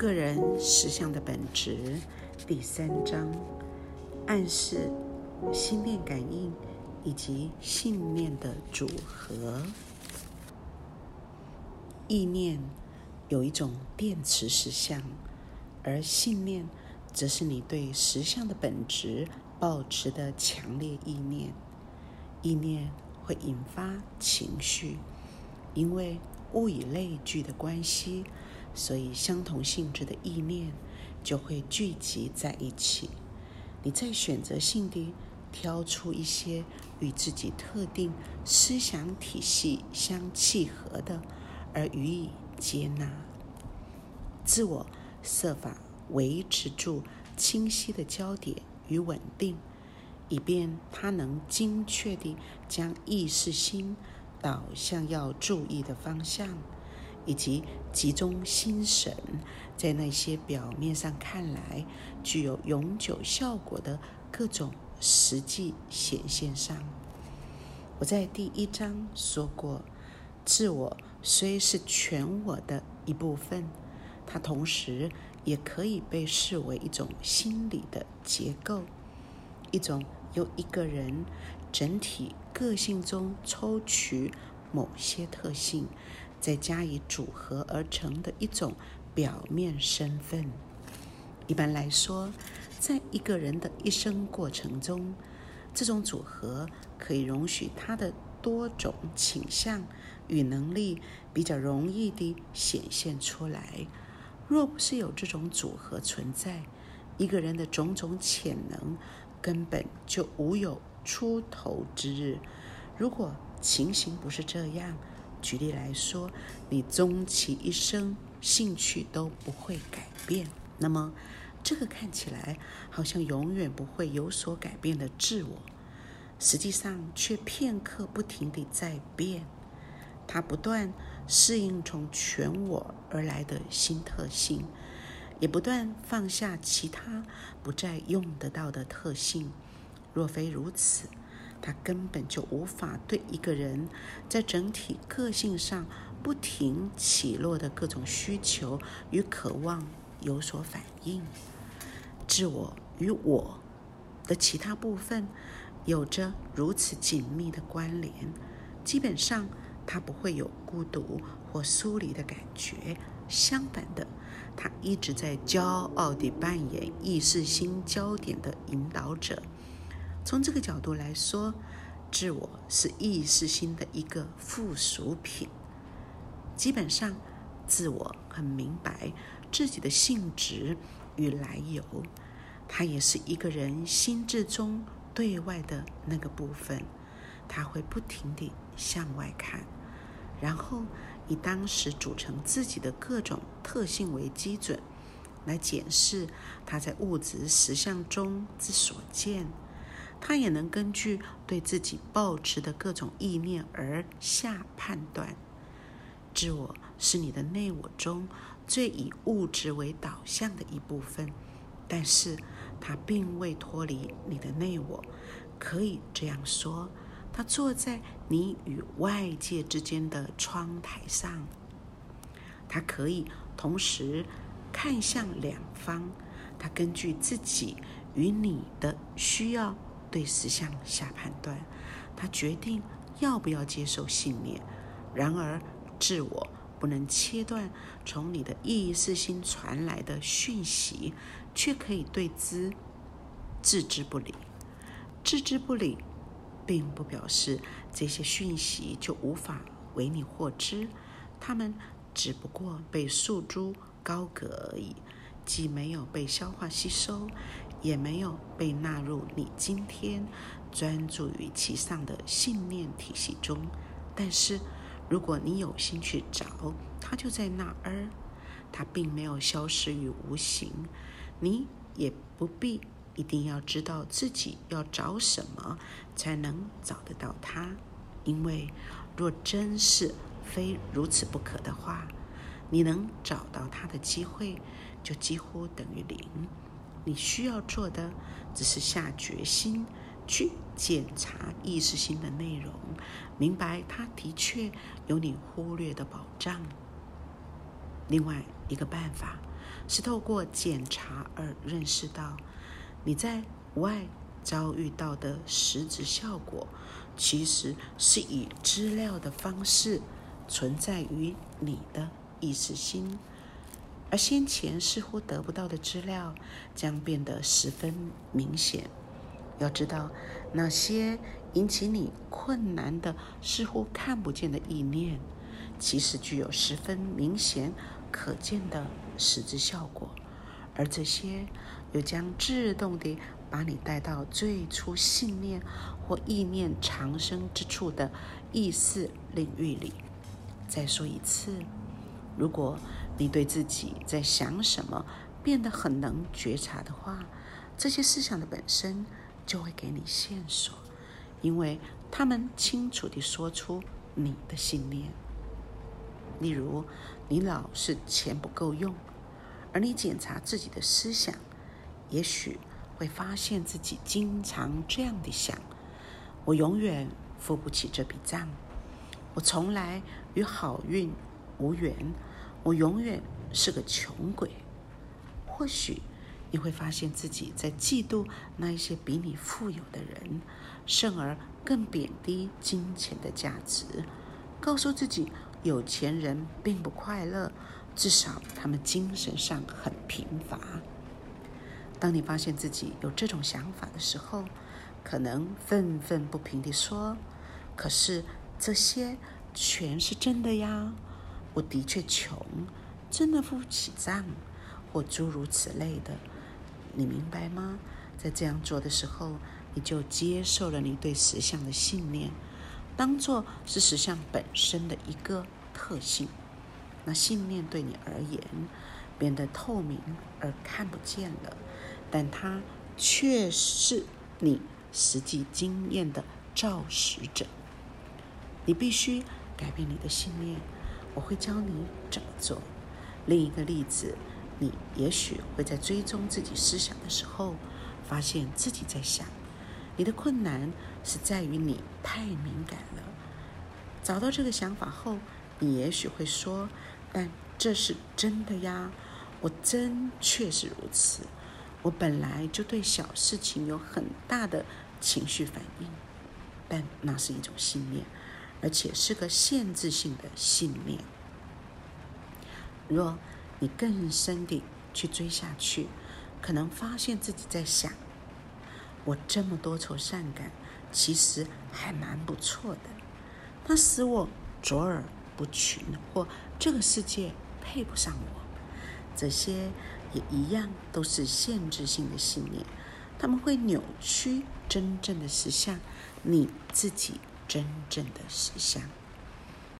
个人实相的本质第三章暗示心念感应以及信念的组合。意念有一种电磁实相，而信念则是你对实相的本质保持的强烈意念。意念会引发情绪，因为物以类聚的关系。所以，相同性质的意念就会聚集在一起。你再选择性地挑出一些与自己特定思想体系相契合的，而予以接纳。自我设法维持住清晰的焦点与稳定，以便它能精确地将意识心导向要注意的方向。以及集中心神在那些表面上看来具有永久效果的各种实际显现上。我在第一章说过，自我虽是全我的一部分，它同时也可以被视为一种心理的结构，一种由一个人整体个性中抽取某些特性。再加以组合而成的一种表面身份。一般来说，在一个人的一生过程中，这种组合可以容许他的多种倾向与能力比较容易地显现出来。若不是有这种组合存在，一个人的种种潜能根本就无有出头之日。如果情形不是这样，举例来说，你终其一生兴趣都不会改变，那么这个看起来好像永远不会有所改变的自我，实际上却片刻不停地在变。它不断适应从全我而来的新特性，也不断放下其他不再用得到的特性。若非如此，他根本就无法对一个人在整体个性上不停起落的各种需求与渴望有所反应。自我与我的其他部分有着如此紧密的关联，基本上他不会有孤独或疏离的感觉。相反的，他一直在骄傲地扮演意识心焦点的引导者。从这个角度来说，自我是意识心的一个附属品。基本上，自我很明白自己的性质与来由，它也是一个人心智中对外的那个部分。它会不停地向外看，然后以当时组成自己的各种特性为基准，来检视他在物质实相中之所见。他也能根据对自己抱持的各种意念而下判断。自我是你的内我中最以物质为导向的一部分，但是它并未脱离你的内我。可以这样说，它坐在你与外界之间的窗台上，它可以同时看向两方。它根据自己与你的需要。对实相下判断，他决定要不要接受信念。然而，自我不能切断从你的意识心传来的讯息，却可以对之置之不理。置之不理，并不表示这些讯息就无法为你获知，他们只不过被束诸高阁而已，既没有被消化吸收。也没有被纳入你今天专注于其上的信念体系中。但是，如果你有心去找，它就在那儿。它并没有消失于无形。你也不必一定要知道自己要找什么才能找得到它，因为若真是非如此不可的话，你能找到它的机会就几乎等于零。你需要做的只是下决心去检查意识心的内容，明白它的确有你忽略的保障。另外一个办法是透过检查而认识到你在外遭遇到的实质效果，其实是以资料的方式存在于你的意识心，而先前似乎得不到的资料将变得十分明显。要知道，那些引起你困难的、似乎看不见的意念，其实具有十分明显可见的实质效果，而这些又将自动地把你带到最初信念或意念长生之处的意识领域里。再说一次，如果你对自己在想什么变得很能觉察的话，这些思想的本身。就会给你线索，因为他们清楚地说出你的信念。例如，你老是钱不够用，而你检查自己的思想，也许会发现自己经常这样的想：我永远付不起这笔账，我从来与好运无缘，我永远是个穷鬼。或许。你会发现自己在嫉妒那一些比你富有的人，甚而更贬低金钱的价值，告诉自己有钱人并不快乐，至少他们精神上很贫乏。当你发现自己有这种想法的时候，可能愤愤不平地说：“可是这些全是真的呀！我的确穷，真的付不起账，或诸如此类的。”你明白吗？在这样做的时候，你就接受了你对实相的信念，当做是实相本身的一个特性。那信念对你而言变得透明而看不见了，但它却是你实际经验的照实者。你必须改变你的信念。我会教你怎么做。另一个例子。你也许会在追踪自己思想的时候，发现自己在想。你的困难是在于你太敏感了。找到这个想法后，你也许会说：“但这是真的呀，我真确实如此。我本来就对小事情有很大的情绪反应，但那是一种信念，而且是个限制性的信念。若……”你更深地去追下去，可能发现自己在想：我这么多愁善感，其实还蛮不错的。它使我卓尔不群，或这个世界配不上我。这些也一样都是限制性的信念，他们会扭曲真正的实相，你自己真正的实相。